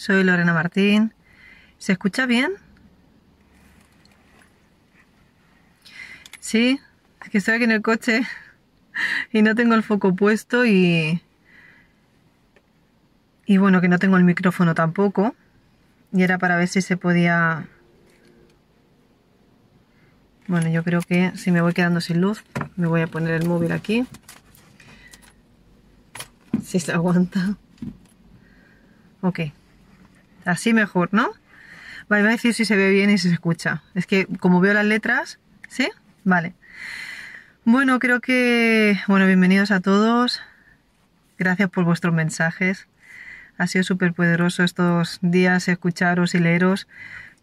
Soy Lorena Martín. ¿Se escucha bien? Sí, es que estoy aquí en el coche y no tengo el foco puesto y... Y bueno, que no tengo el micrófono tampoco. Y era para ver si se podía... Bueno, yo creo que si me voy quedando sin luz, me voy a poner el móvil aquí. Si se aguanta. Ok. Así mejor, ¿no? Vale, voy a decir si se ve bien y si se escucha. Es que como veo las letras, ¿sí? Vale. Bueno, creo que, bueno, bienvenidos a todos. Gracias por vuestros mensajes. Ha sido súper poderoso estos días escucharos y leeros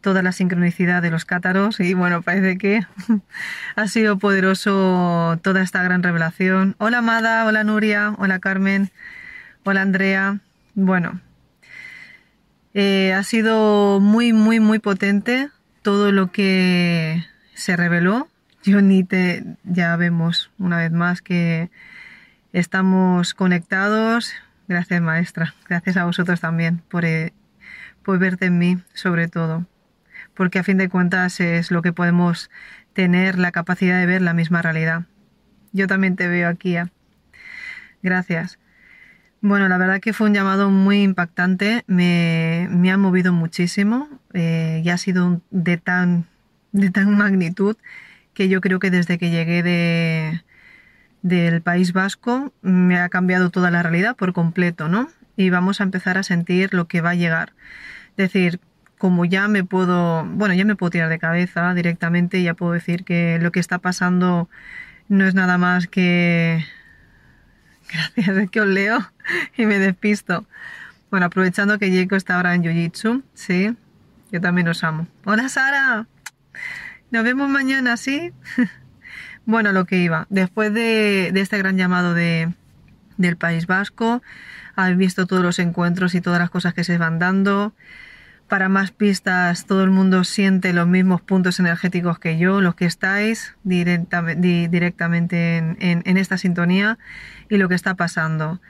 toda la sincronicidad de los cátaros y bueno, parece que ha sido poderoso toda esta gran revelación. Hola Amada, hola Nuria, hola Carmen, hola Andrea. Bueno, eh, ha sido muy, muy, muy potente todo lo que se reveló. Yo ni te, ya vemos una vez más que estamos conectados. Gracias, maestra. Gracias a vosotros también por, eh, por verte en mí, sobre todo. Porque a fin de cuentas es lo que podemos tener la capacidad de ver la misma realidad. Yo también te veo aquí. Gracias. Bueno, la verdad que fue un llamado muy impactante, me, ha movido muchísimo eh, y ha sido de tan, de tan magnitud que yo creo que desde que llegué de, del País Vasco me ha cambiado toda la realidad por completo, ¿no? Y vamos a empezar a sentir lo que va a llegar. Es decir, como ya me puedo, bueno, ya me puedo tirar de cabeza directamente, ya puedo decir que lo que está pasando no es nada más que Gracias, es que os leo y me despisto. Bueno, aprovechando que Jaco está ahora en Jiu-Jitsu, sí, yo también os amo. Hola Sara, nos vemos mañana, ¿sí? bueno, lo que iba, después de, este gran llamado de, del País Vasco, habéis visto todos los encuentros y todas las cosas que se van dando. Para más pistas, todo el mundo siente los mismos puntos energéticos que yo, los que estáis directamente en, esta sintonía y lo que está pasando.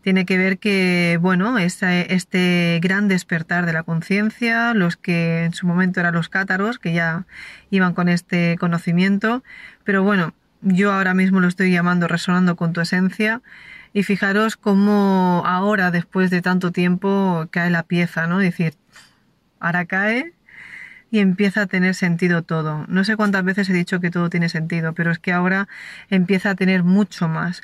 Tiene que ver que, bueno, este, este gran despertar de la conciencia, los que en su momento eran los cátaros, que ya iban con este conocimiento, pero bueno, yo ahora mismo lo estoy llamando resonando con tu esencia. Y fijaros cómo ahora, después de tanto tiempo, cae la pieza, ¿no? Es decir, ahora cae y empieza a tener sentido todo. No sé cuántas veces he dicho que todo tiene sentido, pero es que ahora empieza a tener mucho más.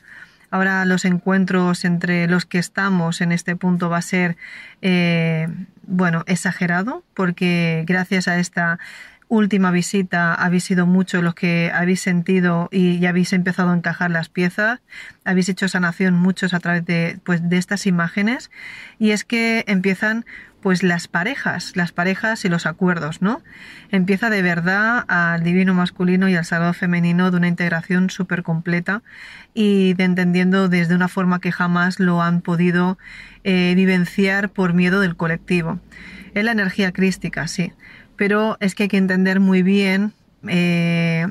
Ahora los encuentros entre los que estamos en este punto va a ser, eh, bueno, exagerado, porque gracias a esta última visita habéis sido muchos los que habéis sentido y ya habéis empezado a encajar las piezas, habéis hecho sanación muchos a través de, pues, de estas imágenes y es que empiezan pues las parejas, las parejas y los acuerdos, ¿no? Empieza de verdad al divino masculino y al sagrado femenino de una integración súper completa y de entendiendo desde una forma que jamás lo han podido eh, vivenciar por miedo del colectivo. Es la energía crística, sí, pero es que hay que entender muy bien eh,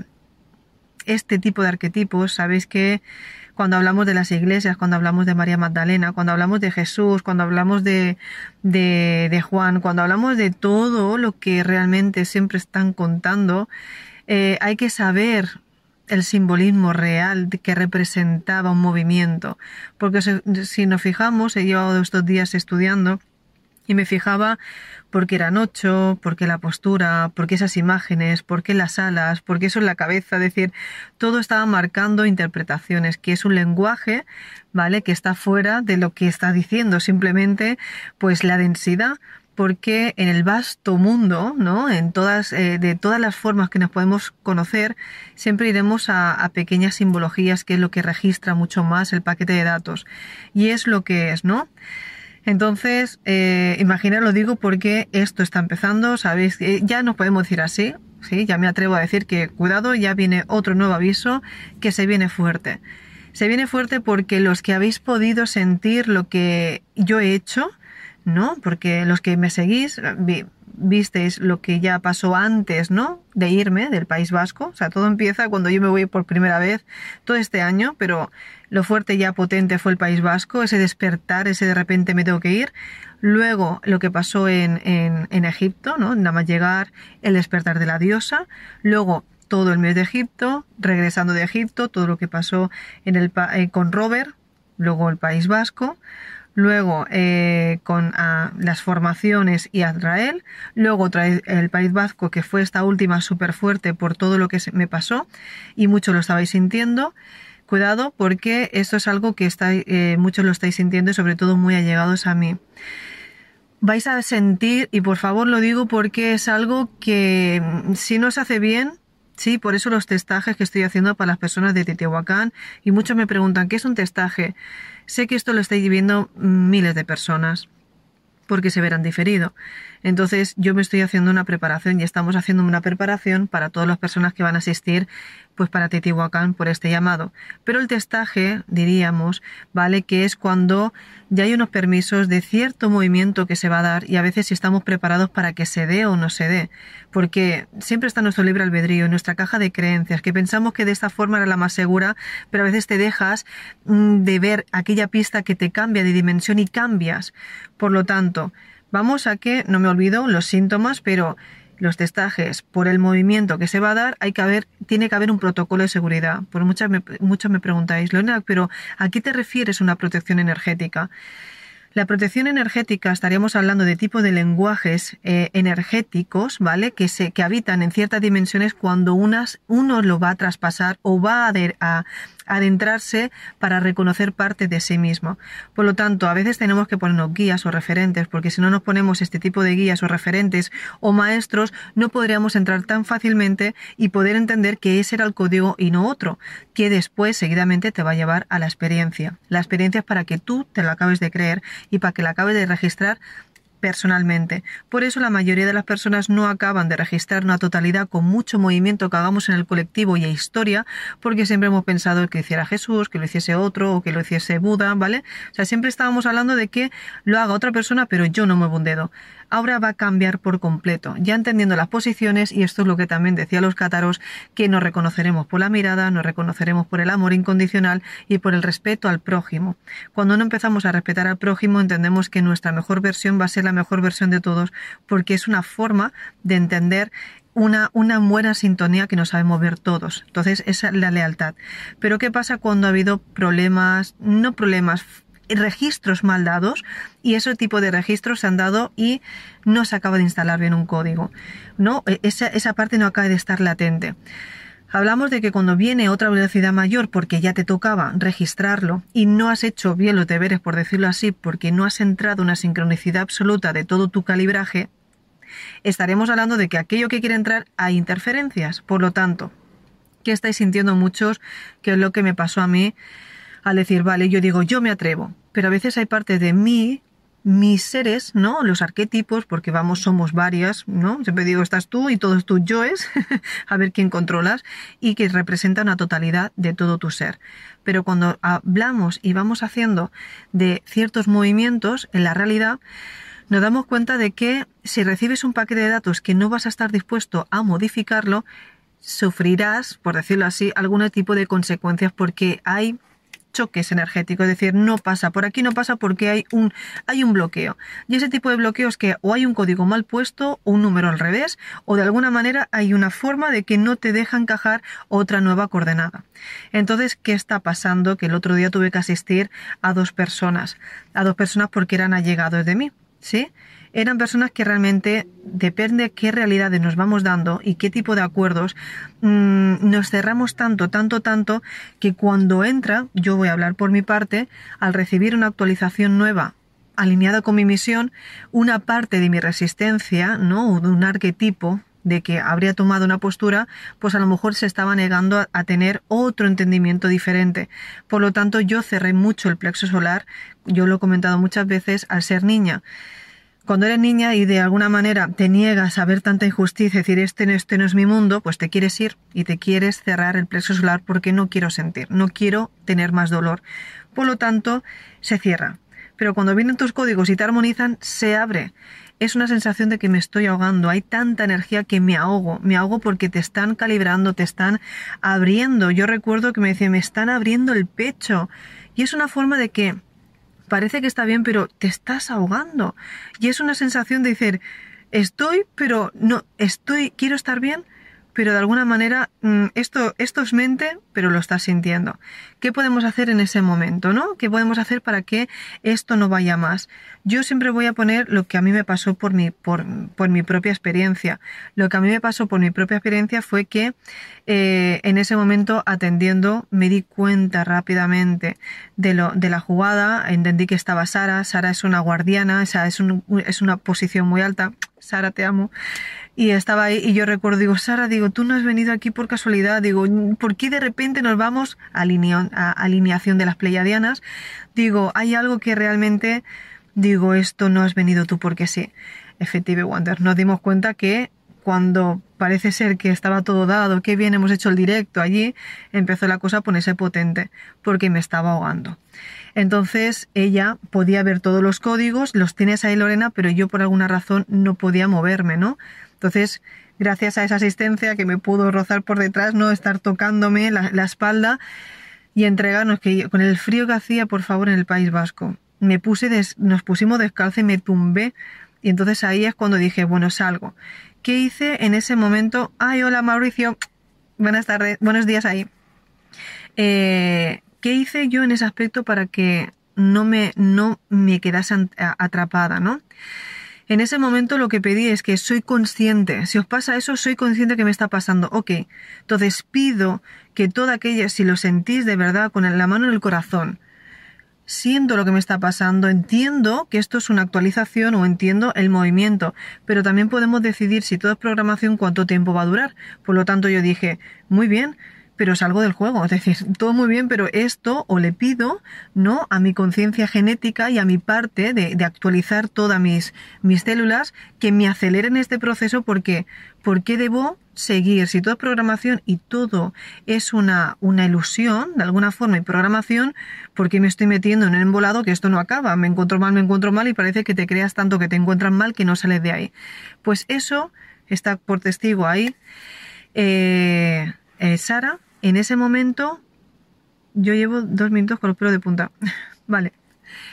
este tipo de arquetipos. Sabéis que cuando hablamos de las iglesias, cuando hablamos de María Magdalena, cuando hablamos de Jesús, cuando hablamos de, de, Juan, cuando hablamos de todo lo que realmente siempre están contando, eh, hay que saber el simbolismo real que representaba un movimiento. Porque si, si nos fijamos, he llevado estos días estudiando y me fijaba porque eran ocho, porque la postura, porque esas imágenes, porque las alas, porque eso en la cabeza, es decir, todo estaba marcando interpretaciones, que es un lenguaje, ¿vale? Que está fuera de lo que está diciendo, simplemente pues la densidad porque en el vasto mundo, ¿no? En todas, eh, de todas las formas que nos podemos conocer, siempre iremos a, a, pequeñas simbologías, que es lo que registra mucho más el paquete de datos. Y es lo que es, ¿no? Entonces, eh, imaginar lo digo porque esto está empezando, sabéis, ya no podemos decir así, sí, ya me atrevo a decir que cuidado, ya viene otro nuevo aviso que se viene fuerte. Se viene fuerte porque los que habéis podido sentir lo que yo he hecho, ¿no? Porque los que me seguís, visteis lo que ya pasó antes, ¿no? De irme del País Vasco. O sea, todo empieza cuando yo me voy por primera vez todo este año, pero lo fuerte ya potente fue el País Vasco, ese despertar, ese de repente me tengo que ir. Luego lo que pasó en, en, Egipto, ¿no? Nada más llegar, el despertar de la diosa. Luego todo el mes de Egipto, regresando de Egipto, todo lo que pasó en el, eh, con Robert, luego el País Vasco luego eh, con ah, las formaciones y Israel, luego el País Vasco, que fue esta última súper fuerte por todo lo que me pasó y muchos lo estabais sintiendo. Cuidado porque esto es algo que está, eh, muchos lo estáis sintiendo y sobre todo muy allegados a mí. Vais a sentir, y por favor lo digo porque es algo que si no se hace bien, Sí, por eso los testajes que estoy haciendo para las personas de Teotihuacán y muchos me preguntan, ¿qué es un testaje? Sé que esto lo estáis viviendo miles de personas porque se verán diferido. Entonces yo me estoy haciendo una preparación y estamos haciendo una preparación para todas las personas que van a asistir pues para Teotihuacán por este llamado. Pero el testaje, diríamos, vale, que es cuando ya hay unos permisos de cierto movimiento que se va a dar y a veces si estamos preparados para que se dé o no se dé. Porque siempre está nuestro libre albedrío, nuestra caja de creencias, que pensamos que de esta forma era la más segura, pero a veces te dejas mm, de ver aquella pista que te cambia de dimensión y cambias. Por lo tanto, vamos a que, no me olvido, los síntomas, pero los testajes por el movimiento que se va a dar, hay que haber, tiene que haber un protocolo de seguridad. Por muchas me, muchos me preguntáis, Leonard, pero ¿a qué te refieres una protección energética? La protección energética estaríamos hablando de tipo de lenguajes eh, energéticos, ¿vale? Que se que habitan en ciertas dimensiones cuando unas uno lo va a traspasar o va a, a, adentrarse para reconocer parte de sí mismo. Por lo tanto, a veces tenemos que ponernos guías o referentes, porque si no nos ponemos este tipo de guías o referentes o maestros, no podríamos entrar tan fácilmente y poder entender que ese era el código y no otro, que después seguidamente te va a llevar a la experiencia. La experiencia es para que tú te lo acabes de creer y para que la acabes de registrar personalmente. Por eso la mayoría de las personas no acaban de registrar una totalidad con mucho movimiento que hagamos en el colectivo y historia, porque siempre hemos pensado que lo hiciera Jesús, que lo hiciese otro o que lo hiciese Buda, ¿vale? O sea, siempre estábamos hablando de que lo haga otra persona, pero yo no muevo un dedo ahora va a cambiar por completo, ya entendiendo las posiciones, y esto es lo que también decía los cátaros, que nos reconoceremos por la mirada, nos reconoceremos por el amor incondicional y por el respeto al prójimo. Cuando no empezamos a respetar al prójimo, entendemos que nuestra mejor versión va a ser la mejor versión de todos, porque es una forma de entender una, una, buena sintonía que nos sabemos ver todos. Entonces, esa es la lealtad. Pero, ¿qué pasa cuando ha habido problemas, no problemas registros mal dados y ese tipo de registros se han dado y no se acaba de instalar bien un código. ¿no? E, esa, esa parte no acaba de estar latente. Hablamos de que cuando viene otra velocidad mayor porque ya te tocaba registrarlo y no has hecho bien los deberes, por decirlo así, porque no has entrado una sincronicidad absoluta de todo tu calibraje, estaremos hablando de que aquello que quiere entrar hay interferencias. Por lo tanto, ¿qué estáis sintiendo muchos? Que es lo que me pasó a mí al decir, vale, yo digo, yo me atrevo, pero a veces hay parte de mí, mis seres, ¿no? Los arquetipos, porque vamos, somos varias, ¿no? Siempre digo, estás tú y todos tus yoes, a ver quién controlas, y que representa una totalidad de todo tu ser. Pero cuando hablamos y vamos haciendo de ciertos movimientos en la realidad, nos damos cuenta de que si recibes un paquete de datos que no vas a estar dispuesto a modificarlo, sufrirás, por decirlo así, algún tipo de consecuencias porque hay choques energéticos, es decir, no pasa, por aquí no pasa porque hay un, hay un bloqueo. Y ese tipo de bloqueos que o hay un código mal puesto, o un número al revés, o de alguna manera hay una forma de que no te deja encajar otra nueva coordenada. Entonces, ¿qué está pasando? Que el otro día tuve que asistir a dos personas, a dos personas porque eran allegados de mí, ¿sí? Eran personas que realmente, depende de qué realidades nos vamos dando y qué tipo de acuerdos, mm, nos cerramos tanto, tanto, tanto, que cuando entra, yo voy a hablar por mi parte, al recibir una actualización nueva alineada con mi misión, una parte de mi resistencia, ¿no? de un arquetipo, de que habría tomado una postura, pues a lo mejor se estaba negando a, tener otro entendimiento diferente. Por lo tanto, yo cerré mucho el plexo solar, yo lo he comentado muchas veces, al ser niña. Cuando eres niña y de alguna manera te niegas a ver tanta injusticia, decir este, este no es mi mundo, pues te quieres ir y te quieres cerrar el plexo solar porque no quiero sentir, no quiero tener más dolor. Por lo tanto, se cierra. Pero cuando vienen tus códigos y te armonizan, se abre es una sensación de que me estoy ahogando, hay tanta energía que me ahogo, me ahogo porque te están calibrando, te están abriendo. Yo recuerdo que me decía, me están abriendo el pecho. Y es una forma de que parece que está bien, pero te estás ahogando. Y es una sensación de decir, estoy, pero no, estoy, quiero estar bien, pero de alguna manera mm, esto, esto es mente, pero lo estás sintiendo. ¿Qué podemos hacer en ese momento, no? ¿Qué podemos hacer para que esto no vaya más? Yo siempre voy a poner lo que a mí me pasó por mi, por, por mi propia experiencia. Lo que a mí me pasó por mi propia experiencia fue que eh, en ese momento atendiendo me di cuenta rápidamente de, lo, de la jugada, entendí que estaba Sara, Sara es una guardiana, esa es, un, es una posición muy alta, Sara te amo. Y estaba ahí y yo recuerdo, digo, Sara, digo, tú no has venido aquí por casualidad, digo, ¿por qué de repente nos vamos a, alineación de las pleiadianas? Digo, hay algo que realmente, digo, esto no has venido tú porque sí. Effective Wonder, nos dimos cuenta que cuando parece ser que estaba todo dado, que bien hemos hecho el directo allí, empezó la cosa a ponerse potente, porque me estaba ahogando. Entonces ella podía ver todos los códigos, los tienes ahí Lorena, pero yo por alguna razón no podía moverme, ¿no? Entonces, gracias a esa asistencia que me pudo rozar por detrás, no estar tocándome la, espalda y entregarnos que con el frío que hacía, por favor, en el País Vasco, me puse nos pusimos descalza y me tumbé y entonces ahí es cuando dije, bueno, salgo. ¿Qué hice en ese momento? Ay, hola Mauricio, buenas tardes, buenos días ahí. Eh, ¿Qué hice yo en ese aspecto para que no me, no me quedase atrapada, no? En ese momento lo que pedí es que soy consciente, si os pasa eso, soy consciente que me está pasando. Ok, entonces pido que toda aquella, si lo sentís de verdad con la mano en el corazón, siento lo que me está pasando, entiendo que esto es una actualización o entiendo el movimiento, pero también podemos decidir si todo es programación cuánto tiempo va a durar. Por lo tanto yo dije, muy bien, pero salgo del juego. Es decir, todo muy bien, pero esto o le pido, ¿no? A mi conciencia genética y a mi parte de, actualizar todas mis, mis células que me aceleren este proceso porque, porque debo seguir. Si todo es programación y todo es una, una ilusión, de alguna forma, y programación, porque me estoy metiendo en un embolado que esto no acaba? Me encuentro mal, me encuentro mal y parece que te creas tanto que te encuentran mal que no sales de ahí. Pues eso está por testigo ahí. Eh, eh, Sara, en ese momento yo llevo dos minutos con los pelos de punta. vale.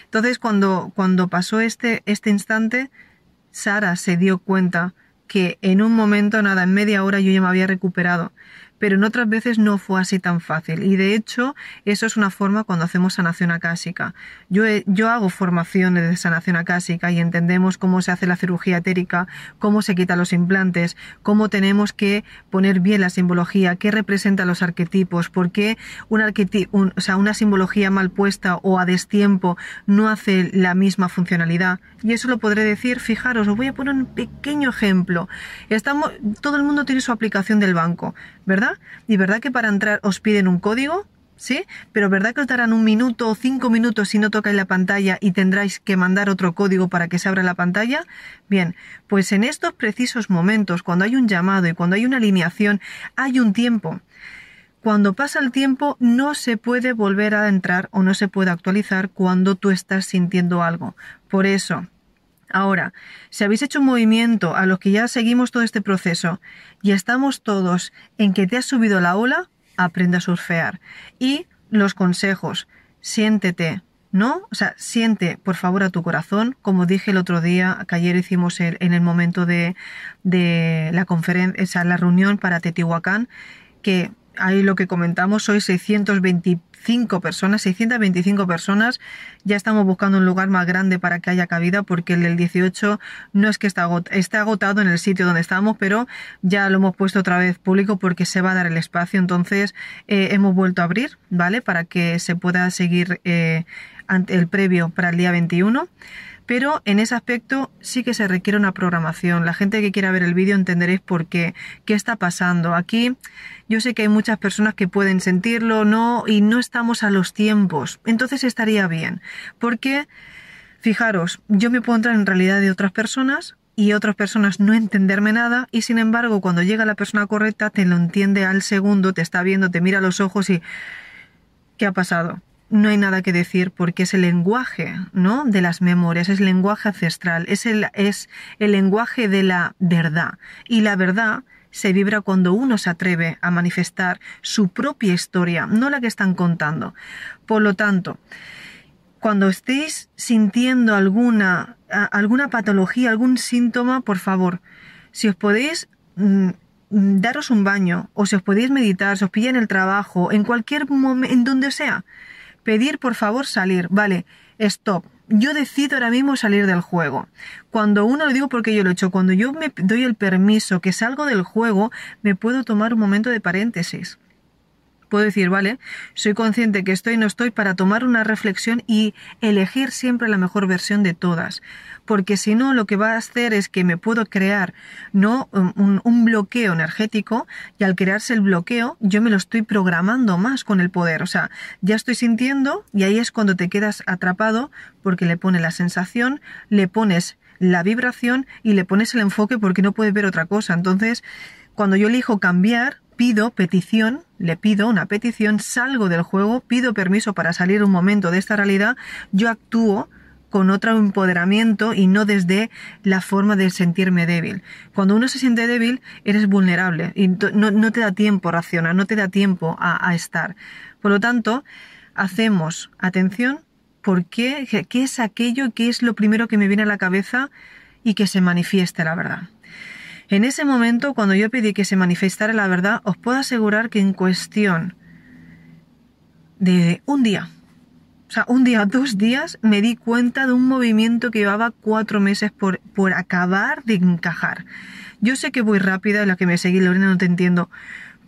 Entonces, cuando, cuando pasó este, este instante, Sara se dio cuenta que en un momento, nada, en media hora yo ya me había recuperado pero en otras veces no fue así tan fácil. Y de hecho, eso es una forma cuando hacemos sanación acásica. Yo, yo hago formaciones de sanación acásica y entendemos cómo se hace la cirugía etérica, cómo se quitan los implantes, cómo tenemos que poner bien la simbología, qué representa los arquetipos, por qué un arquetipo, o sea, una simbología mal puesta o a destiempo no hace la misma funcionalidad. Y eso lo podré decir, fijaros, os voy a poner un pequeño ejemplo. Estamos, todo el mundo tiene su aplicación del banco, ¿verdad? Y verdad que para entrar os piden un código, ¿sí? Pero ¿verdad que os darán un minuto o cinco minutos si no tocáis la pantalla y tendráis que mandar otro código para que se abra la pantalla? Bien, pues en estos precisos momentos, cuando hay un llamado y cuando hay una alineación, hay un tiempo. Cuando pasa el tiempo no se puede volver a entrar o no se puede actualizar cuando tú estás sintiendo algo. Por eso, ahora, si habéis hecho un movimiento a los que ya seguimos todo este proceso y estamos todos en que te has subido la ola, aprende a surfear. Y los consejos, siéntete, ¿no? O sea, siente por favor a tu corazón, como dije el otro día, que ayer hicimos en el momento de, de la conferencia, la reunión para Teotihuacán, que ahí lo que comentamos, soy 625 625 personas, 625 personas. Ya estamos buscando un lugar más grande para que haya cabida porque el del 18 no es que está agotado, está agotado en el sitio donde estamos, pero ya lo hemos puesto otra vez público porque se va a dar el espacio. Entonces eh, hemos vuelto a abrir, ¿vale? Para que se pueda seguir eh, ante el previo para el día 21 pero en ese aspecto sí que se requiere una programación. La gente que quiera ver el vídeo entenderéis por qué, qué está pasando. Aquí yo sé que hay muchas personas que pueden sentirlo, no, y no estamos a los tiempos. Entonces estaría bien, porque fijaros, yo me puedo entrar en realidad de otras personas y otras personas no entenderme nada y sin embargo cuando llega la persona correcta te lo entiende al segundo, te está viendo, te mira a los ojos y ¿qué ha pasado? No hay nada que decir porque es el lenguaje, ¿no? De las memorias, es el lenguaje ancestral, es el, es el lenguaje de la verdad. Y la verdad se vibra cuando uno se atreve a manifestar su propia historia, no la que están contando. Por lo tanto, cuando estéis sintiendo alguna, alguna patología, algún síntoma, por favor, si os podéis mm, daros un baño, o si os podéis meditar, si os en el trabajo, en cualquier momento, en donde sea, pedir por favor salir. Vale, stop. Yo decido ahora mismo salir del juego. Cuando uno lo digo porque yo lo he hecho, cuando yo me doy el permiso que salgo del juego, me puedo tomar un momento de paréntesis puedo decir, vale, soy consciente que estoy no estoy para tomar una reflexión y elegir siempre la mejor versión de todas. Porque si no, lo que va a hacer es que me puedo crear no un, un, bloqueo energético y al crearse el bloqueo yo me lo estoy programando más con el poder. O sea, ya estoy sintiendo y ahí es cuando te quedas atrapado porque le pones la sensación, le pones la vibración y le pones el enfoque porque no puedes ver otra cosa. Entonces, cuando yo elijo cambiar, pido petición, le pido una petición, salgo del juego, pido permiso para salir un momento de esta realidad, yo actúo con otro empoderamiento y no desde la forma de sentirme débil. Cuando uno se siente débil, eres vulnerable y no, te da tiempo a racionar, no te da tiempo a, a estar. Por lo tanto, hacemos atención por qué, qué es aquello, qué es lo primero que me viene a la cabeza y que se manifieste la verdad. En ese momento, cuando yo pedí que se manifestara la verdad, os puedo asegurar que en cuestión de un día, o sea, un día, dos días, me di cuenta de un movimiento que llevaba cuatro meses por, por acabar de encajar. Yo sé que voy rápida, la que me seguí, Lorena, no te entiendo,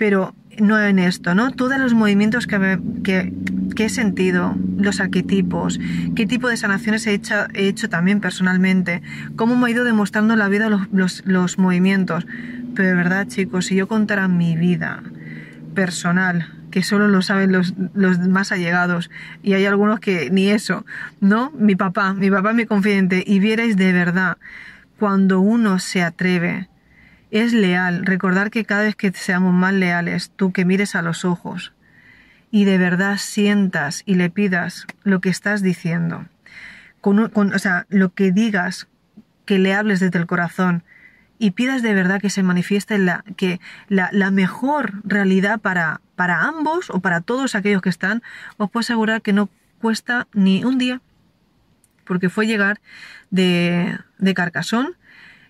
pero no en esto, ¿no? Todos los movimientos que, he sentido, los arquetipos, qué tipo de sanaciones he hecho, he hecho también personalmente, cómo me ha ido demostrando la vida los, los, los movimientos. Pero de verdad, chicos, si yo contara mi vida personal, que solo lo saben los, los, más allegados, y hay algunos que ni eso, ¿no? Mi papá, mi papá mi confidente, y vierais de verdad, cuando uno se atreve es leal. Recordar que cada vez que seamos más leales, tú que mires a los ojos y de verdad sientas y le pidas lo que estás diciendo, con, o sea, lo que digas, que le hables desde el corazón y pidas de verdad que se manifieste la, que la, la mejor realidad para, para ambos o para todos aquellos que están, os puedo asegurar que no cuesta ni un día, porque fue llegar de, de Carcasón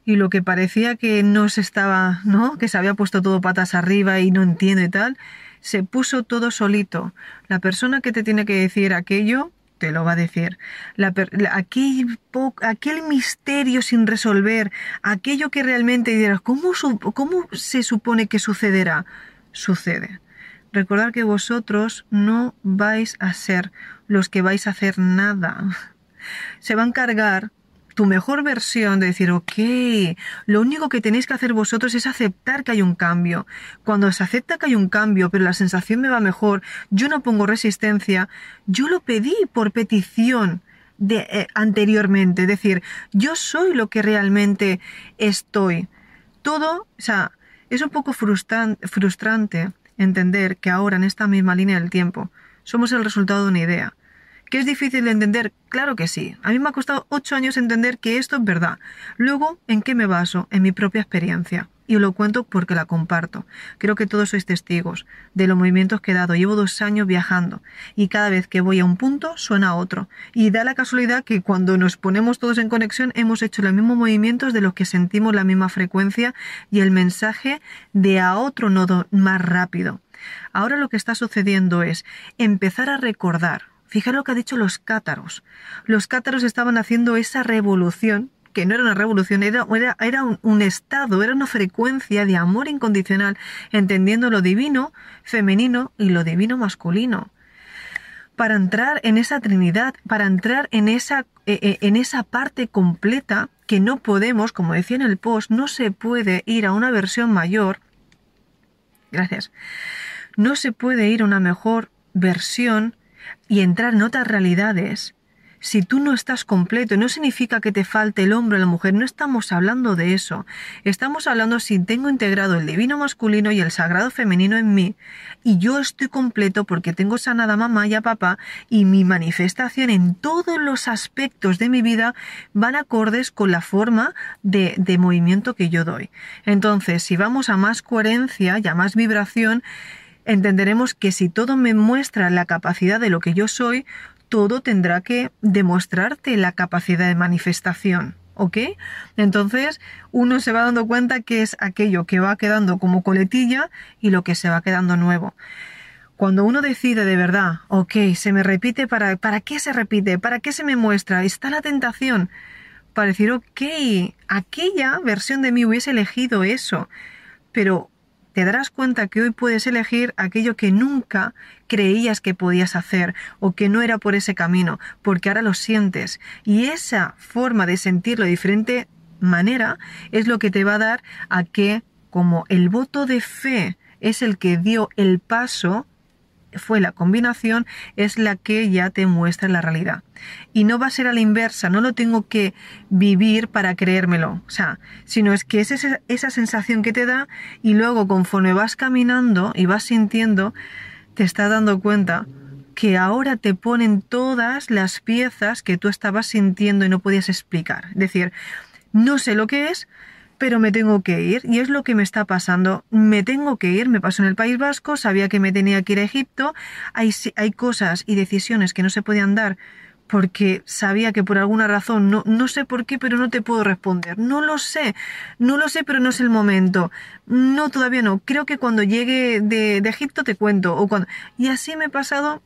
y lo que parecía que no se estaba, ¿no? Que se había puesto todo patas arriba y no entiende tal, se puso todo solito. La persona que te tiene que decir aquello te lo va a decir. La, aquel, aquel, misterio sin resolver, aquello que realmente dirás, ¿cómo, ¿cómo se supone que sucederá? Sucede. Recordad que vosotros no vais a ser los que vais a hacer nada. Se va a encargar tu mejor versión de decir, ok, lo único que tenéis que hacer vosotros es aceptar que hay un cambio. Cuando se acepta que hay un cambio, pero la sensación me va mejor, yo no pongo resistencia, yo lo pedí por petición. De, eh, anteriormente, es decir, yo soy lo que realmente estoy. Todo, o sea, es un poco frustrante entender que ahora en esta misma línea del tiempo somos el resultado de una idea. ¿Que es difícil de entender? Claro que sí. A mí me ha costado ocho años entender que esto es verdad. Luego, ¿en qué me baso? En mi propia experiencia. Y lo cuento porque la comparto. Creo que todos sois testigos de los movimientos que he dado. Llevo dos años viajando y cada vez que voy a un punto suena a otro. Y da la casualidad que cuando nos ponemos todos en conexión hemos hecho los mismos movimientos de los que sentimos la misma frecuencia y el mensaje de a otro nodo más rápido. Ahora lo que está sucediendo es empezar a recordar. Fijaros lo que ha dicho los cátaros. Los cátaros estaban haciendo esa revolución que no era una revolución, era, era, un, un, estado, era una frecuencia de amor incondicional, entendiendo lo divino femenino y lo divino masculino. Para entrar en esa Trinidad, para entrar en esa, eh, eh, en esa parte completa que no podemos, como decía en el post, no se puede ir a una versión mayor. Gracias. No se puede ir a una mejor versión y entrar en otras realidades si tú no estás completo, no significa que te falte el hombre o la mujer, no estamos hablando de eso. Estamos hablando si tengo integrado el divino masculino y el sagrado femenino en mí, y yo estoy completo porque tengo sanada mamá y a papá, y mi manifestación en todos los aspectos de mi vida van acordes con la forma de, de movimiento que yo doy. Entonces, si vamos a más coherencia y a más vibración, entenderemos que si todo me muestra la capacidad de lo que yo soy, todo tendrá que demostrarte la capacidad de manifestación. ¿Ok? Entonces uno se va dando cuenta que es aquello que va quedando como coletilla y lo que se va quedando nuevo. Cuando uno decide de verdad, ok, se me repite, ¿para, ¿para qué se repite? ¿Para qué se me muestra? Está la tentación para decir, ok, aquella versión de mí hubiese elegido eso, pero te darás cuenta que hoy puedes elegir aquello que nunca creías que podías hacer o que no era por ese camino, porque ahora lo sientes. Y esa forma de sentirlo de diferente manera es lo que te va a dar a que, como el voto de fe es el que dio el paso, fue la combinación es la que ya te muestra la realidad. Y no va a ser a la inversa, no lo tengo que vivir para creérmelo, o sea, sino es que es esa, esa sensación que te da y luego conforme vas caminando y vas sintiendo, te estás dando cuenta que ahora te ponen todas las piezas que tú estabas sintiendo y no podías explicar. Es decir, no sé lo que es, pero me tengo que ir y es lo que me está pasando. Me tengo que ir, me pasó en el País Vasco, sabía que me tenía que ir a Egipto, hay, hay cosas y decisiones que no se podían dar porque sabía que por alguna razón, no, no sé por qué, pero no te puedo responder. No lo sé, no lo sé, pero no es el momento. No, todavía no. Creo que cuando llegue de, de Egipto te cuento. O cuando... Y así me he pasado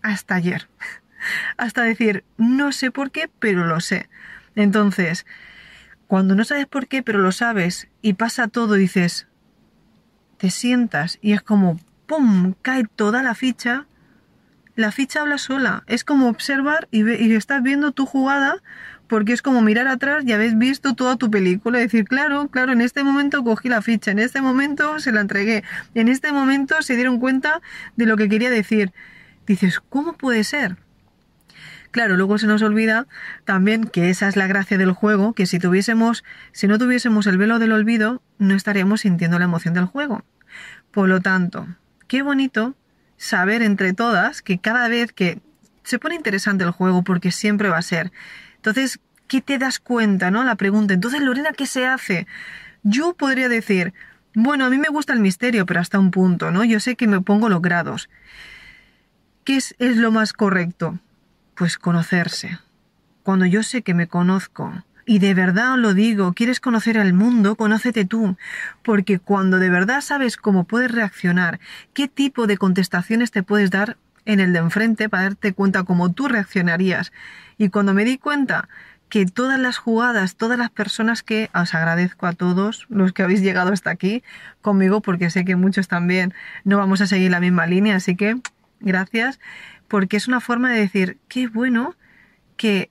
hasta ayer. hasta decir, no sé por qué, pero lo sé. Entonces, cuando no sabes por qué, pero lo sabes y pasa todo, dices, te sientas y es como, ¡pum!, cae toda la ficha. La ficha habla sola. Es como observar y, estás viendo tu jugada porque es como mirar atrás y habéis visto toda tu película y decir, claro, claro, en este momento cogí la ficha, en este momento se la entregué, en este momento se dieron cuenta de lo que quería decir. Dices, ¿cómo puede ser? Claro, luego se nos olvida también que esa es la gracia del juego, que si tuviésemos, si no tuviésemos el velo del olvido, no estaríamos sintiendo la emoción del juego. Por lo tanto, qué bonito saber entre todas que cada vez que se pone interesante el juego, porque siempre va a ser. Entonces, ¿qué te das cuenta, no? La pregunta, entonces, Lorena, ¿qué se hace? Yo podría decir, bueno, a mí me gusta el misterio, pero hasta un punto, ¿no? Yo sé que me pongo los grados. ¿Qué es, es lo más correcto? Pues conocerse. Cuando yo sé que me conozco, y de verdad lo digo, quieres conocer al mundo, conócete tú, porque cuando de verdad sabes cómo puedes reaccionar, qué tipo de contestaciones te puedes dar en el de enfrente para darte cuenta cómo tú reaccionarías. Y cuando me di cuenta que todas las jugadas, todas las personas que os agradezco a todos los que habéis llegado hasta aquí conmigo, porque sé que muchos también no vamos a seguir la misma línea, así que gracias porque es una forma de decir, qué bueno que,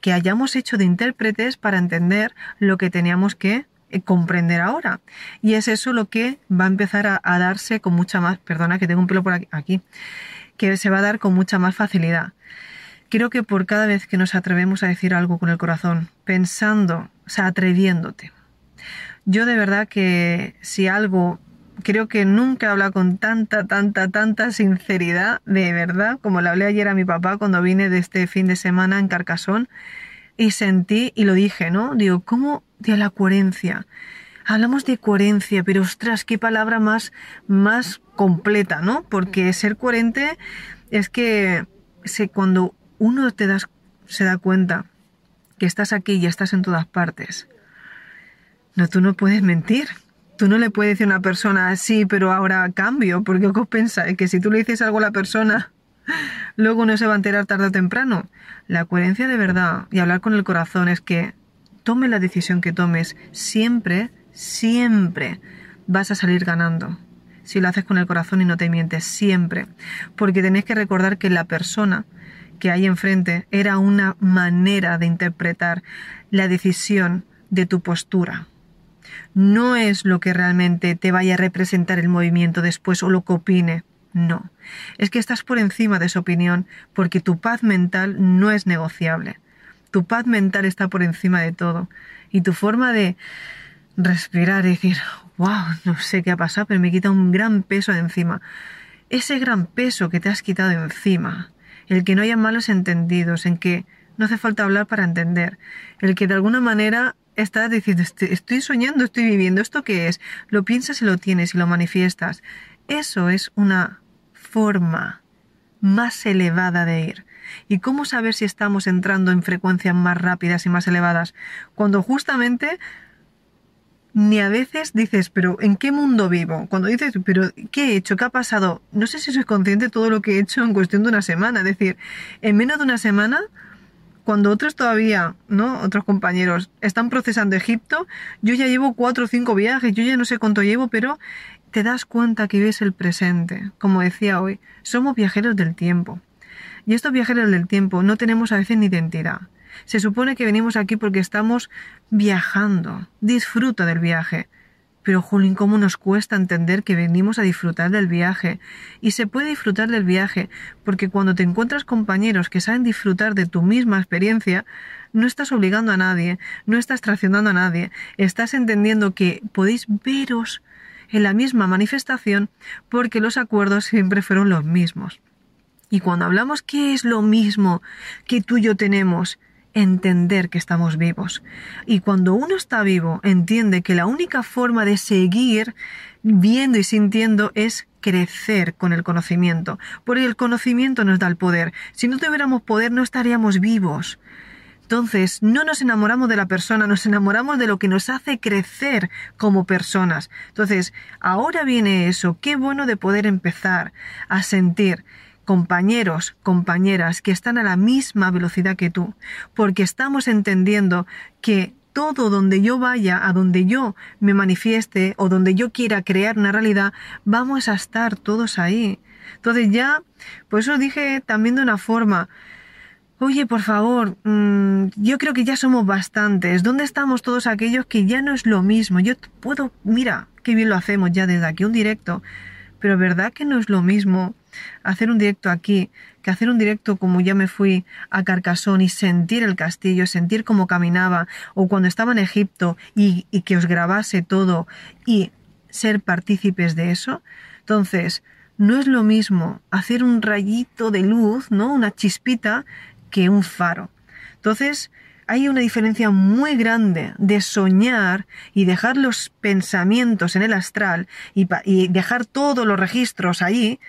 que hayamos hecho de intérpretes para entender lo que teníamos que eh, comprender ahora. Y es eso lo que va a empezar a, darse con mucha más, perdona que tengo un pelo por aquí, aquí, que se va a dar con mucha más facilidad. Creo que por cada vez que nos atrevemos a decir algo con el corazón, pensando, o sea, atreviéndote. Yo de verdad que si algo creo que nunca he hablado con tanta, tanta, tanta sinceridad, de verdad, como le hablé ayer a mi papá cuando vine de este fin de semana en Carcasón y sentí y lo dije, ¿no? Digo, ¿cómo de la coherencia? Hablamos de coherencia, pero ostras, qué palabra más, más completa, ¿no? Porque ser coherente es que cuando uno te das, se da cuenta que estás aquí y estás en todas partes, no, tú no puedes mentir tú no le puedes decir a una persona, sí, pero ahora cambio, porque ¿qué os pensáis? Que si tú le dices algo a la persona, luego no se va a enterar tarde o temprano. La coherencia de verdad y hablar con el corazón es que tome la decisión que tomes, siempre, siempre vas a salir ganando. Si lo haces con el corazón y no te mientes, siempre. Porque tenéis que recordar que la persona que hay enfrente era una manera de interpretar la decisión de tu postura. No es lo que realmente te vaya a representar el movimiento después o lo que opine. No. Es que estás por encima de su opinión porque tu paz mental no es negociable. Tu paz mental está por encima de todo. Y tu forma de respirar y decir, wow, no sé qué ha pasado, pero me quita un gran peso de encima. Ese gran peso que te has quitado encima el que no haya malos entendidos, en que no hace falta hablar para entender, el que de alguna manera estás diciendo, estoy soñando, estoy viviendo, ¿esto qué es? Lo piensas y lo tienes y lo manifiestas. Eso es una forma más elevada de ir. ¿Y cómo saber si estamos entrando en frecuencias más rápidas y más elevadas? Cuando justamente ni a veces dices, pero ¿en qué mundo vivo? Cuando dices, pero ¿qué he hecho? ¿Qué ha pasado? No sé si soy consciente de todo lo que he hecho en cuestión de una semana. Es decir, en menos de una semana, cuando otros todavía, ¿no? Otros compañeros están procesando Egipto, yo ya llevo cuatro o cinco viajes, yo ya no sé cuánto llevo, pero te das cuenta que vives el presente. Como decía hoy, somos viajeros del tiempo. Y estos viajeros del tiempo no tenemos a veces ni identidad. Se supone que venimos aquí porque estamos viajando. Disfruta del viaje. Pero, Julín, ¿cómo nos cuesta entender que venimos a disfrutar del viaje? Y se puede disfrutar del viaje, porque cuando te encuentras compañeros que saben disfrutar de tu misma experiencia, no estás obligando a nadie, no estás traicionando a nadie, estás entendiendo que podéis veros en la misma manifestación porque los acuerdos siempre fueron los mismos. Y cuando hablamos qué es lo mismo que tú y yo tenemos, entender que estamos vivos. Y cuando uno está vivo, entiende que la única forma de seguir viendo y sintiendo es crecer con el conocimiento, porque el conocimiento nos da el poder. Si no tuviéramos poder no estaríamos vivos. Entonces, no nos enamoramos de la persona, nos enamoramos de lo que nos hace crecer como personas. Entonces, ahora viene eso, qué bueno de poder empezar a sentir compañeros, compañeras que están a la misma velocidad que tú, porque estamos entendiendo que todo donde yo vaya, a donde yo me manifieste o donde yo quiera crear una realidad, vamos a estar todos ahí. Entonces ya, por eso dije también de una forma, oye, por favor, mm, yo creo que ya somos bastantes. ¿Dónde estamos todos aquellos que ya no es lo mismo? Yo puedo, mira, qué bien lo hacemos ya desde aquí, un directo, pero ¿verdad que no es lo mismo hacer un directo aquí que hacer un directo como ya me fui a Carcassonne y sentir el castillo, sentir cómo caminaba, o cuando estaba en Egipto y, que os grabase todo y ser partícipes de eso. Entonces, no es lo mismo hacer un rayito de luz, ¿no? Una chispita que un faro. Entonces, hay una diferencia muy grande de soñar y dejar los pensamientos en el astral y, dejar todos los registros ahí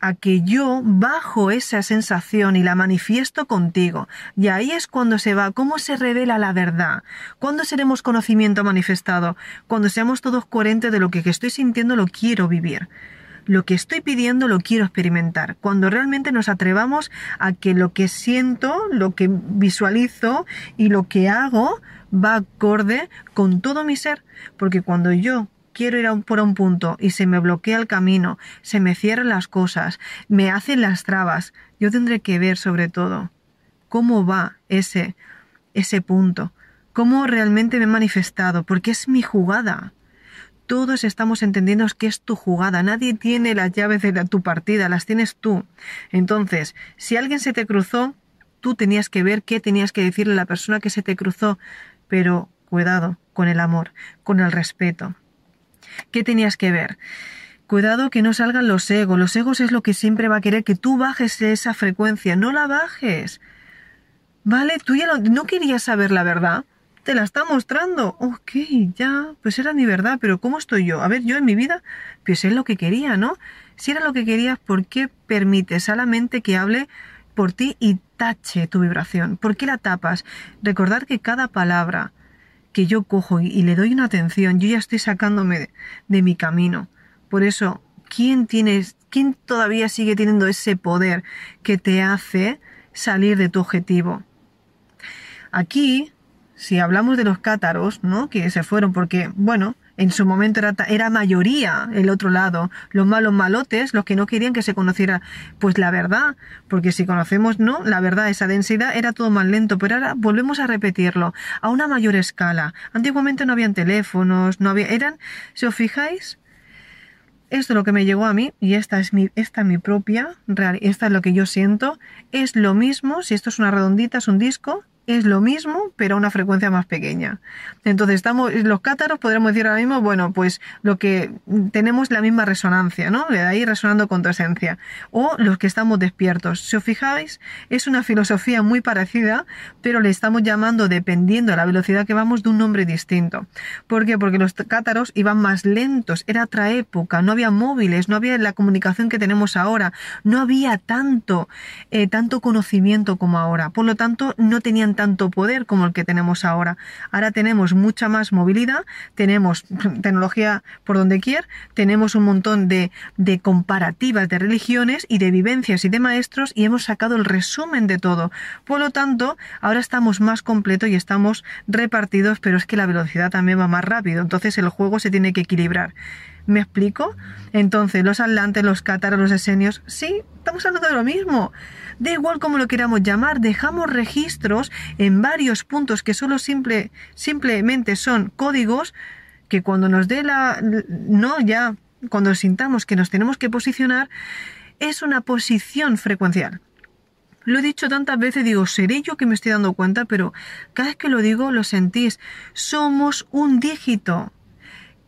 a que yo bajo esa sensación y la manifiesto contigo. Y ahí es cuando se va, cómo se revela la verdad. ¿Cuándo seremos conocimiento manifestado? Cuando seamos todos coherentes de lo que estoy sintiendo lo quiero vivir. Lo que estoy pidiendo lo quiero experimentar. Cuando realmente nos atrevamos a que lo que siento, lo que visualizo y lo que hago va acorde con todo mi ser. Porque cuando yo quiero ir a por un punto y se me bloquea el camino, se me cierran las cosas, me hacen las trabas, yo tendré que ver sobre todo cómo va ese, ese punto, cómo realmente me he manifestado, porque es mi jugada. Todos estamos entendiendo que es tu jugada. Nadie tiene las llaves de tu partida, las tienes tú. Entonces, si alguien se te cruzó, tú tenías que ver qué tenías que decirle a la persona que se te cruzó. Pero cuidado con el amor, con el respeto. ¿Qué tenías que ver? Cuidado que no salgan los egos. Los egos es lo que siempre va a querer que tú bajes esa frecuencia. No la bajes. ¿Vale? Tú ya no querías saber la verdad. Te la está mostrando. Ok, ya. Pues era mi verdad. Pero ¿cómo estoy yo? A ver, yo en mi vida, pues es lo que quería, ¿no? Si era lo que querías, ¿por qué permites a la mente que hable por ti y tache tu vibración? ¿Por qué la tapas? Recordar que cada palabra que yo cojo y, le doy una atención, yo ya estoy sacándome de, de mi camino. Por eso, ¿quién tiene, quién todavía sigue teniendo ese poder que te hace salir de tu objetivo? Aquí, si hablamos de los cátaros, ¿no? Que se fueron porque, bueno, en su momento era, era mayoría el otro lado, los malos malotes, los que no querían que se conociera pues la verdad, porque si conocemos no, la verdad, esa densidad era todo más lento, pero ahora volvemos a repetirlo a una mayor escala. Antiguamente no habían teléfonos, no había, eran, si os fijáis, esto es lo que me llegó a mí y esta es mi, esta es mi propia, esta es lo que yo siento, es lo mismo, si esto es una redondita, es un disco, es lo mismo, pero a una frecuencia más pequeña. Entonces, estamos, los cátaros podríamos decir ahora mismo, bueno, pues lo que tenemos la misma resonancia, ¿no? De ahí resonando con tu esencia. O los que estamos despiertos. Si os fijáis, es una filosofía muy parecida, pero le estamos llamando, dependiendo de la velocidad que vamos, de un nombre distinto. ¿Por qué? Porque los cátaros iban más lentos, era otra época, no había móviles, no había la comunicación que tenemos ahora, no había tanto, eh, tanto conocimiento como ahora. Por lo tanto, no tenían tanto poder como el que tenemos ahora. Ahora tenemos mucha más movilidad, tenemos tecnología por donde quiera, tenemos un montón de, de comparativas de religiones y de vivencias y de maestros y hemos sacado el resumen de todo. Por lo tanto, ahora estamos más completos y estamos repartidos, pero es que la velocidad también va más rápido, entonces el juego se tiene que equilibrar. ¿Me explico? Entonces, los atlantes, los cátaros, los esenios, sí, estamos hablando de lo mismo. Da igual como lo queramos llamar, dejamos registros en varios puntos que solo simple, simplemente son códigos que cuando nos dé la... no ya, cuando sintamos que nos tenemos que posicionar, es una posición frecuencial. Lo he dicho tantas veces, digo, seré yo que me estoy dando cuenta, pero cada vez que lo digo lo sentís. Somos un dígito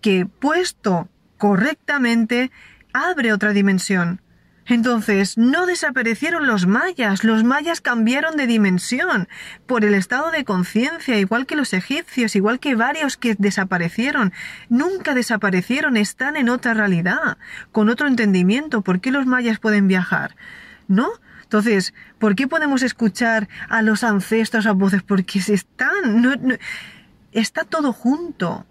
que puesto correctamente abre otra dimensión. Entonces, no desaparecieron los mayas, los mayas cambiaron de dimensión por el estado de conciencia, igual que los egipcios, igual que varios que desaparecieron. Nunca desaparecieron, están en otra realidad, con otro entendimiento. ¿Por qué los mayas pueden viajar? ¿No? Entonces, ¿por qué podemos escuchar a los ancestros a voces? Porque están, no, está todo junto.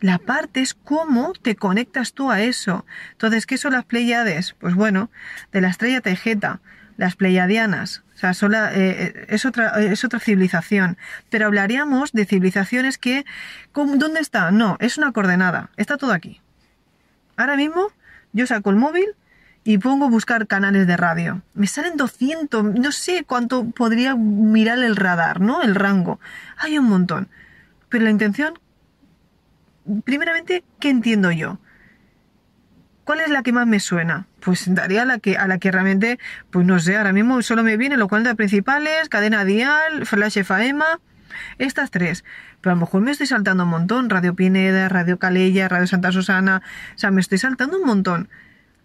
La parte es cómo te conectas tú a eso. Entonces, ¿qué son las Pleiades? Pues bueno, de la estrella Tejeta, las Pleiadianas. O sea, eh, eh, es, otra, es otra civilización. Pero hablaríamos de civilizaciones que... ¿Dónde está? No, es una coordenada. Está todo aquí. Ahora mismo yo saco el móvil y pongo buscar canales de radio. Me salen 200, no sé cuánto podría mirar el radar, ¿no? El rango. Hay un montón. Pero la intención primeramente, ¿qué entiendo yo? ¿Cuál es la que más me suena? Pues daría a la que, a la que realmente, pues no sé, ahora mismo solo me vienen los cuentas principales, cadena dial, flash FAEMA, estas tres. Pero a lo mejor me estoy saltando un montón. Radio Pineda, Radio Calella, Radio Santa Susana. O sea, me estoy saltando un montón.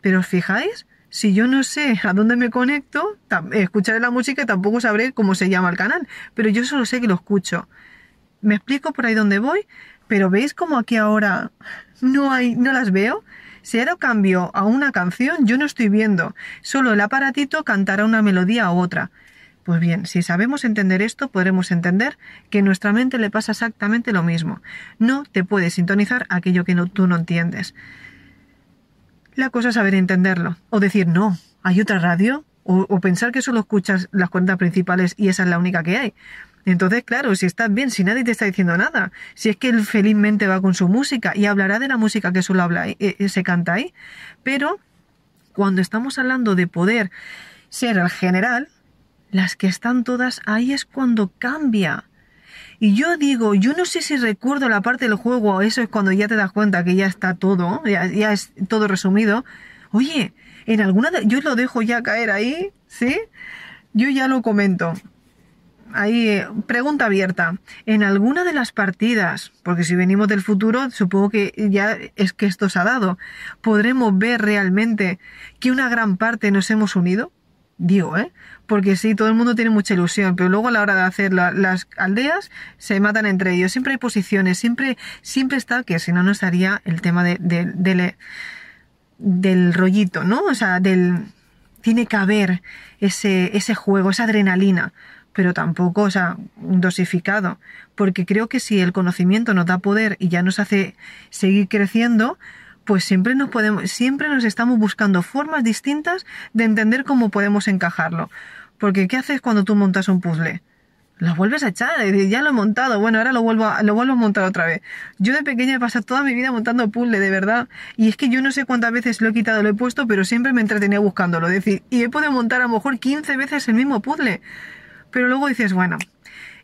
Pero os fijáis, si yo no sé a dónde me conecto, escucharé la música y tampoco sabré cómo se llama el canal. Pero yo solo sé que lo escucho. ¿Me explico por ahí dónde voy? Pero ¿veis como aquí ahora no hay, no las veo? Si ahora cambio a una canción, yo no estoy viendo. Solo el aparatito cantará una melodía u otra. Pues bien, si sabemos entender esto, podremos entender que a nuestra mente le pasa exactamente lo mismo. No te puedes sintonizar aquello que no, tú no entiendes. La cosa es saber entenderlo. O decir, no, ¿hay otra radio? O, o pensar que solo escuchas las cuentas principales y esa es la única que hay. Entonces, claro, si estás bien, si nadie te está diciendo nada, si es que él felizmente va con su música y hablará de la música que solo habla, eh, eh, se canta ahí, pero cuando estamos hablando de poder ser el general, las que están todas ahí es cuando cambia. Y yo digo, yo no sé si recuerdo la parte del juego, eso es cuando ya te das cuenta que ya está todo, ya, es todo resumido. Oye, en alguna de, yo lo dejo ya caer ahí, ¿sí? Yo ya lo comento ahí, eh, pregunta abierta. En alguna de las partidas, porque si venimos del futuro, supongo que ya es que esto se ha dado, ¿podremos ver realmente que una gran parte nos hemos unido? Digo, ¿eh? Porque sí, todo el mundo tiene mucha ilusión, pero luego a la hora de hacer las aldeas se matan entre ellos. Siempre hay posiciones, siempre, siempre está, que si no, no estaría el tema de, del, del rollito, ¿no? O sea, del, tiene que haber ese, ese juego, esa adrenalina pero tampoco, o sea, dosificado, porque creo que si el conocimiento nos da poder y ya nos hace seguir creciendo, pues siempre nos podemos, siempre nos estamos buscando formas distintas de entender cómo podemos encajarlo. Porque ¿qué haces cuando tú montas un puzzle? Lo vuelves a echar, ya lo he montado, bueno, ahora lo vuelvo a, lo vuelvo a montar otra vez. Yo de pequeña he pasado toda mi vida montando puzzle, de verdad, y es que yo no sé cuántas veces lo he quitado, lo he puesto, pero siempre me entretenía buscándolo, decir, y he podido montar a lo mejor 15 veces el mismo puzzle. Pero luego dices, bueno,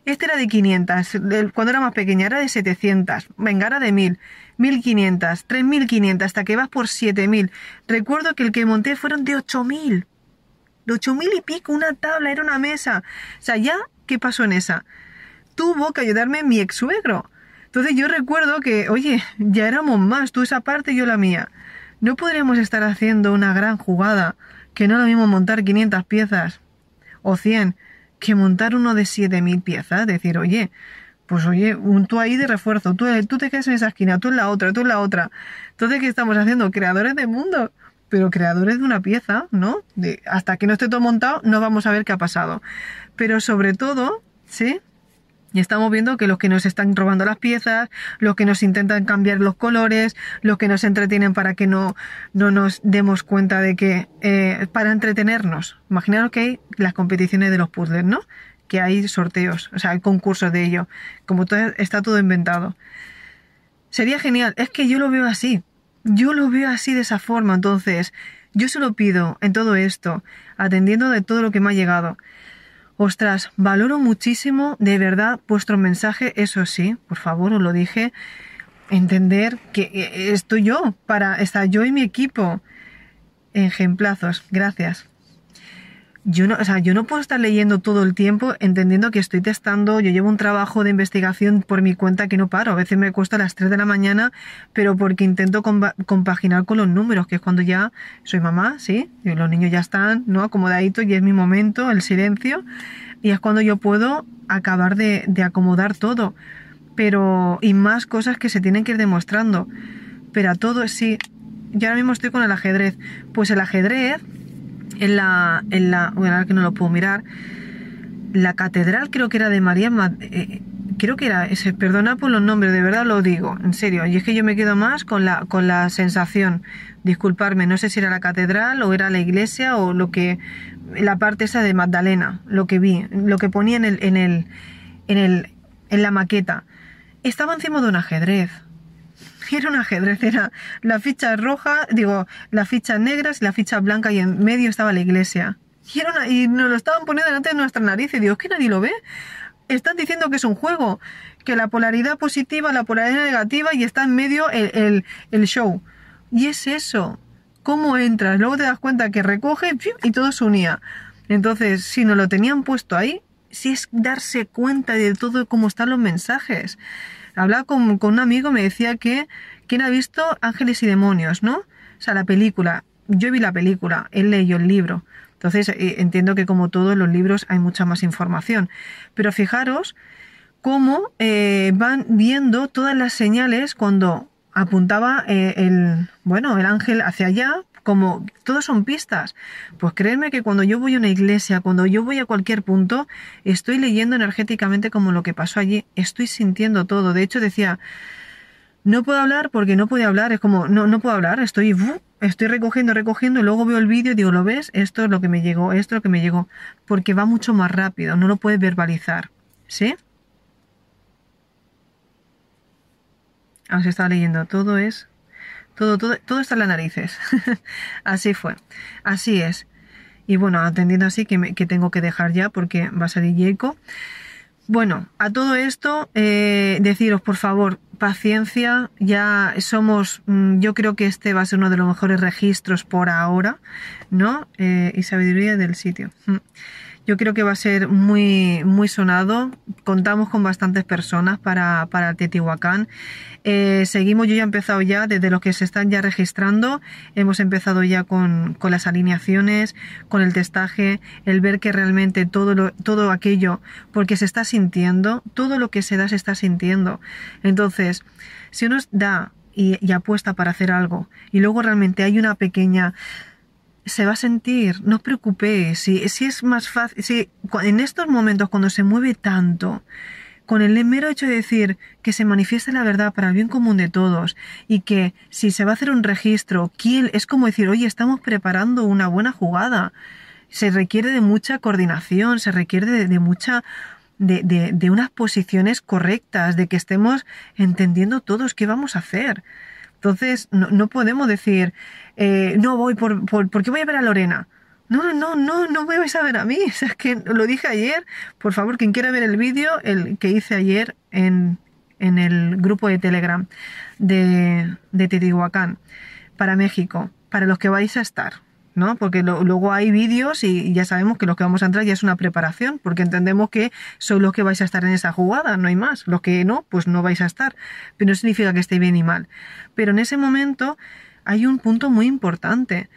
este era de 500, cuando era más pequeña era de 700, venga, era de 1000, 1500, 3500, hasta que vas por 7000. Recuerdo que el que monté fueron de 8000. De 8000 y pico, una tabla, era una mesa. O sea, ya, ¿qué pasó en esa? Tuvo que ayudarme mi ex suegro. Entonces yo recuerdo que, oye, ya éramos más, tú esa parte y yo la mía. No podríamos estar haciendo una gran jugada, que no lo mismo montar 500 piezas o 100 que montar uno de 7000 piezas. Decir, oye, pues oye, un tú ahí de refuerzo, tú, tú te quedas en esa esquina, tú en la otra, tú en la otra. Entonces, ¿qué estamos haciendo? Creadores de mundo, pero creadores de una pieza, ¿no? De, hasta que no esté todo montado, no vamos a ver qué ha pasado. Pero sobre todo, ¿sí? Y estamos viendo que los que nos están robando las piezas, los que nos intentan cambiar los colores, los que nos entretienen para que no, no nos demos cuenta de que, eh, para entretenernos. Imaginaros que hay las competiciones de los puzzles, ¿no? Que hay sorteos, o sea, hay concursos de ello. Como todo, está todo inventado. Sería genial. Es que yo lo veo así. Yo lo veo así de esa forma. Entonces, yo se lo pido en todo esto, atendiendo de todo lo que me ha llegado Ostras, valoro muchísimo de verdad vuestro mensaje, eso sí, por favor, os lo dije, entender que eh, estoy yo, para estar yo y mi equipo. Ejemplazos, gracias yo no, o sea, yo no puedo estar leyendo todo el tiempo entendiendo que estoy testando, yo llevo un trabajo de investigación por mi cuenta que no paro, a veces me cuesta a las 3 de la mañana, pero porque intento compaginar con los números, que es cuando ya soy mamá, ¿sí? Y los niños ya están, ¿no? Acomodaditos y es mi momento, el silencio, y es cuando yo puedo acabar de, de acomodar todo, pero, y más cosas que se tienen que ir demostrando, pero a todo sí, yo ahora mismo estoy con el ajedrez, pues el ajedrez en la, en la, bueno, que no lo puedo mirar, la catedral creo que era de María, eh, creo que era perdona por los nombres, de verdad lo digo, en serio, y es que yo me quedo más con la, con la sensación, disculparme, no sé si era la catedral o era la iglesia o lo que, la parte esa de Magdalena, lo que vi, lo que ponía en el, en el, en el, en la maqueta, estaba encima de un ajedrez, era un ajedrez, era la ficha roja, digo, las fichas negras y la ficha blanca y en medio estaba la iglesia. Y, era nos lo estaban poniendo delante de nuestra nariz y digo, ¿qué nadie lo ve? Están diciendo que es un juego, que la polaridad positiva, la polaridad negativa y está en medio el, el, show. Y es eso. ¿Cómo entras? Luego te das cuenta que recoge y todo se unía. Entonces, si no lo tenían puesto ahí, si es darse cuenta de todo cómo están los mensajes hablaba con, un amigo, me decía que quién ha visto Ángeles y Demonios, ¿no? O sea, la película. Yo vi la película, él leyó el libro. Entonces eh, entiendo que como todos los libros hay mucha más información. Pero fijaros cómo eh, van viendo todas las señales cuando apuntaba eh, el, bueno, el ángel hacia allá, como todos son pistas. Pues créeme que cuando yo voy a una iglesia, cuando yo voy a cualquier punto, estoy leyendo energéticamente como lo que pasó allí, estoy sintiendo todo. De hecho decía, no puedo hablar porque no puedo hablar, es como, no, no puedo hablar, estoy, estoy recogiendo, recogiendo y luego veo el vídeo y digo, ¿lo ves? Esto es lo que me llegó, esto es lo que me llegó, porque va mucho más rápido, no lo puedes verbalizar, ¿sí? Ahora se está leyendo, todo es todo, está en las narices. así fue. Así es. Y bueno, atendiendo así que, me, que tengo que dejar ya porque va a salir Jaco. Bueno, a todo esto, eh, deciros por favor, paciencia, ya somos, mm, yo creo que este va a ser uno de los mejores registros por ahora, ¿no? Eh, y sabiduría del sitio. Yo creo que va a ser muy, muy sonado. Contamos con bastantes personas para, para Teotihuacán. Eh, seguimos, yo ya he empezado ya, desde los que se están ya registrando, hemos empezado ya con, con las alineaciones, con el testaje, el ver que realmente todo, lo, todo aquello, porque se está sintiendo, todo lo que se da se está sintiendo. Entonces, si uno da y apuesta para hacer algo y luego realmente hay una pequeña se va a sentir, no os preocupéis, si, si es más fácil, si en estos momentos cuando se mueve tanto, con el mero hecho de decir que se manifieste la verdad para el bien común de todos y que si se va a hacer un registro, ¿quién? es como decir, oye, estamos preparando una buena jugada. Se requiere de mucha coordinación, se requiere de, mucha de, de, unas posiciones correctas, de que estemos entendiendo todos qué vamos a hacer. Entonces, no, no podemos decir, eh, no voy por, por, porque voy a ver a Lorena. No, no, no, no me vais a ver a mí. O sea, es que lo dije ayer. Por favor, quien quiera ver el vídeo, el que hice ayer en, en el grupo de Telegram de, de Teotihuacán para México, para los que vais a estar. ¿No? Porque luego hay vídeos y ya sabemos que los que vamos a entrar ya es una preparación, porque entendemos que son los que vais a estar en esa jugada, no hay más. Los que no, pues no vais a estar. Pero no significa que esté bien y mal. Pero en ese momento hay un punto muy importante,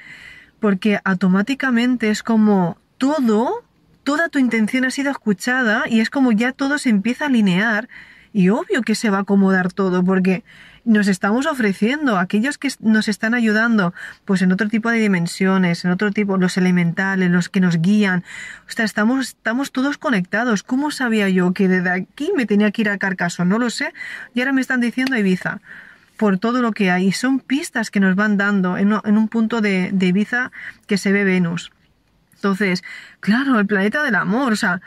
porque automáticamente es como todo, toda tu intención ha sido escuchada y es como ya todo se empieza a alinear y obvio que se va a acomodar todo, porque nos estamos ofreciendo, aquellos que nos están ayudando, pues en otro tipo de dimensiones, en otro tipo, los elementales, los que nos guían. O sea, estamos, estamos todos conectados. ¿Cómo sabía yo que desde aquí me tenía que ir a Carcaso? No lo sé. Y ahora me están diciendo Ibiza por todo lo que hay. Son pistas que nos van dando en, un punto de, de Ibiza que se ve Venus. Entonces, claro, el planeta del amor, o sea,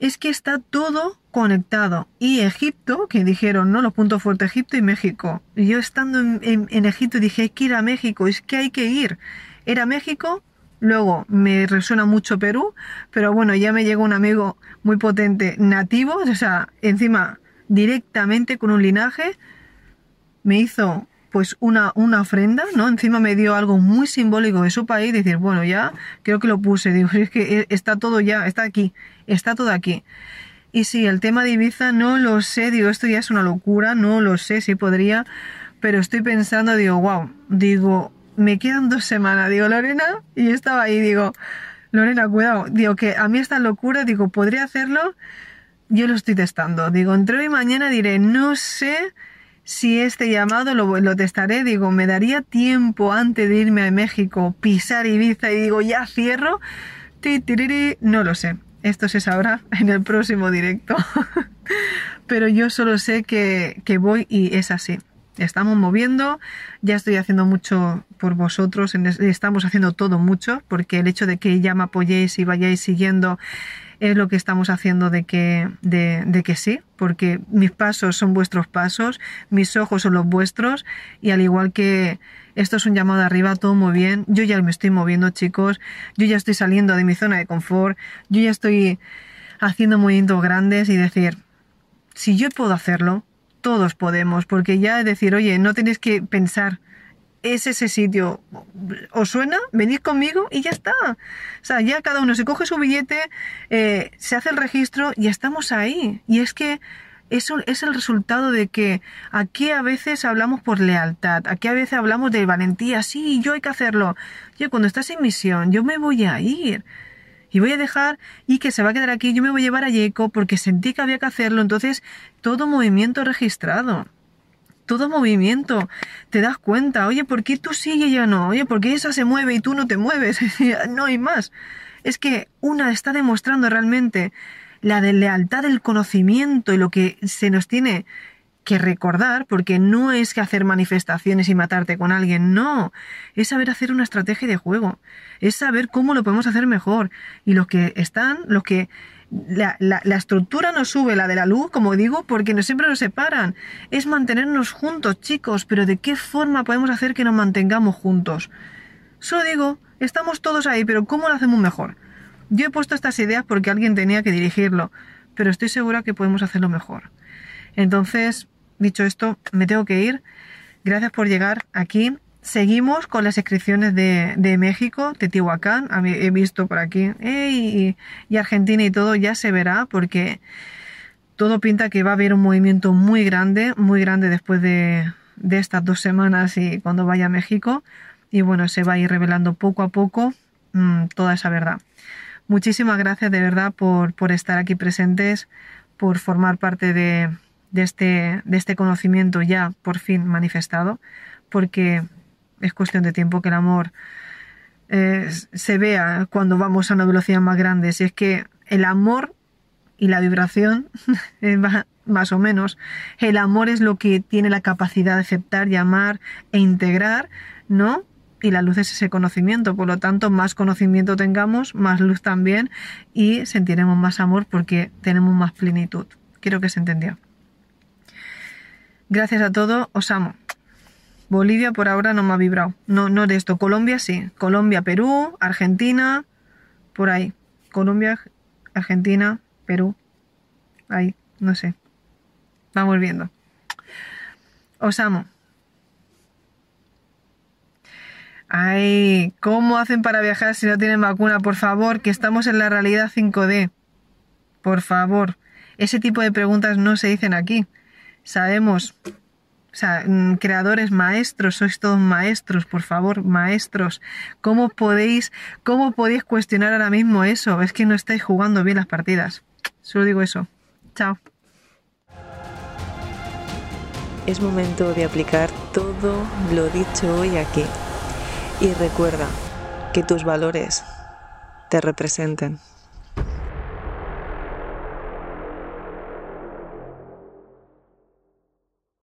es que está todo conectado. Y Egipto, que dijeron, ¿no? Los puntos fuertes, Egipto y México. Y yo estando en, Egipto dije, hay que ir a México, es que hay que ir. Era México, luego me resuena mucho Perú, pero bueno, ya me llegó un amigo muy potente nativo, o sea, encima directamente con un linaje, me hizo pues una, una ofrenda, ¿no? Encima me dio algo muy simbólico de su país, decir, bueno, ya creo que lo puse, digo, es que está todo ya, está aquí, está todo aquí. Y sí, el tema de Ibiza no lo sé, digo, esto ya es una locura, no lo sé si podría, pero estoy pensando, digo, wow, digo, me quedan dos semanas, digo, Lorena, y estaba ahí, digo, Lorena, cuidado, digo, que a mí esta locura, digo, podría hacerlo, yo lo estoy testando, digo, entre hoy y mañana diré, no sé si este llamado lo, lo testaré, digo, me daría tiempo antes de irme a México, pisar Ibiza y digo, ya cierro, no lo sé. Esto se sabrá en el próximo directo. Pero yo solo sé que, voy y es así. Estamos moviendo, ya estoy haciendo mucho por vosotros, estamos haciendo todo mucho, porque el hecho de que ya me apoyéis y vayáis siguiendo es lo que estamos haciendo de que, de, que sí, porque mis pasos son vuestros pasos, mis ojos son los vuestros, y al igual que esto es un llamado arriba, todo muy bien. Yo ya me estoy moviendo, chicos. Yo ya estoy saliendo de mi zona de confort. Yo ya estoy haciendo movimientos grandes y decir, si yo puedo hacerlo, todos podemos, porque ya es decir, oye, no tenéis que pensar, es ese sitio, ¿os suena? Venid conmigo y ya está. O sea, ya cada uno se coge su billete, eh, se hace el registro y estamos ahí. Y es que eso es el resultado de que aquí a veces hablamos por lealtad, aquí a veces hablamos de valentía, sí, yo hay que hacerlo. Yo cuando estás en misión, yo me voy a ir y voy a dejar y que se va a quedar aquí, yo me voy a llevar a Yeco porque sentí que había que hacerlo, entonces todo movimiento registrado. Todo movimiento, te das cuenta, oye, ¿por qué tú sí y ella no? Oye, ¿por qué esa se mueve y tú no te mueves? no hay más. Es que una está demostrando realmente la de lealtad del conocimiento y lo que se nos tiene que recordar, porque no es que hacer manifestaciones y matarte con alguien, no, es saber hacer una estrategia de juego, es saber cómo lo podemos hacer mejor. Y los que están, los que la, la, la, estructura nos sube, la de la luz, como digo, porque no siempre nos separan. Es mantenernos juntos, chicos, pero ¿de qué forma podemos hacer que nos mantengamos juntos? Solo digo, estamos todos ahí, pero ¿cómo lo hacemos mejor? Yo he puesto estas ideas porque alguien tenía que dirigirlo, pero estoy segura que podemos hacerlo mejor. Entonces, dicho esto, me tengo que ir. Gracias por llegar aquí. Seguimos con las inscripciones de, de México, Teotihuacán. He visto por aquí. y, Argentina y todo ya se verá porque todo pinta que va a haber un movimiento muy grande, muy grande después de, de estas dos semanas y cuando vaya a México. Y bueno, se va a ir revelando poco a poco mm, toda esa verdad. Muchísimas gracias de verdad por, por estar aquí presentes, por formar parte de, de, este, de este conocimiento ya por fin manifestado, porque es cuestión de tiempo que el amor eh, se vea cuando vamos a una velocidad más grande. Si es que el amor y la vibración, más o menos, el amor es lo que tiene la capacidad de aceptar, llamar e integrar, ¿no? Y la luz es ese conocimiento, por lo tanto, más conocimiento tengamos, más luz también, y sentiremos más amor porque tenemos más plenitud. Quiero que se entendió. Gracias a todos, os amo. Bolivia por ahora no me ha vibrado. No, no de esto. Colombia sí. Colombia, Perú, Argentina, por ahí. Colombia, Argentina, Perú. Ahí, no sé. Vamos viendo. Os amo. Ay, ¿cómo hacen para viajar si no tienen vacuna? Por favor, que estamos en la realidad 5D. Por favor. Ese tipo de preguntas no se dicen aquí. Sabemos, o sea, mm, creadores maestros, sois todos maestros, por favor, maestros. ¿Cómo podéis, cómo podéis cuestionar ahora mismo eso? Es que no estáis jugando bien las partidas. Solo digo eso. Chao. Es momento de aplicar todo lo dicho hoy aquí. Y recuerda que tus valores te representen.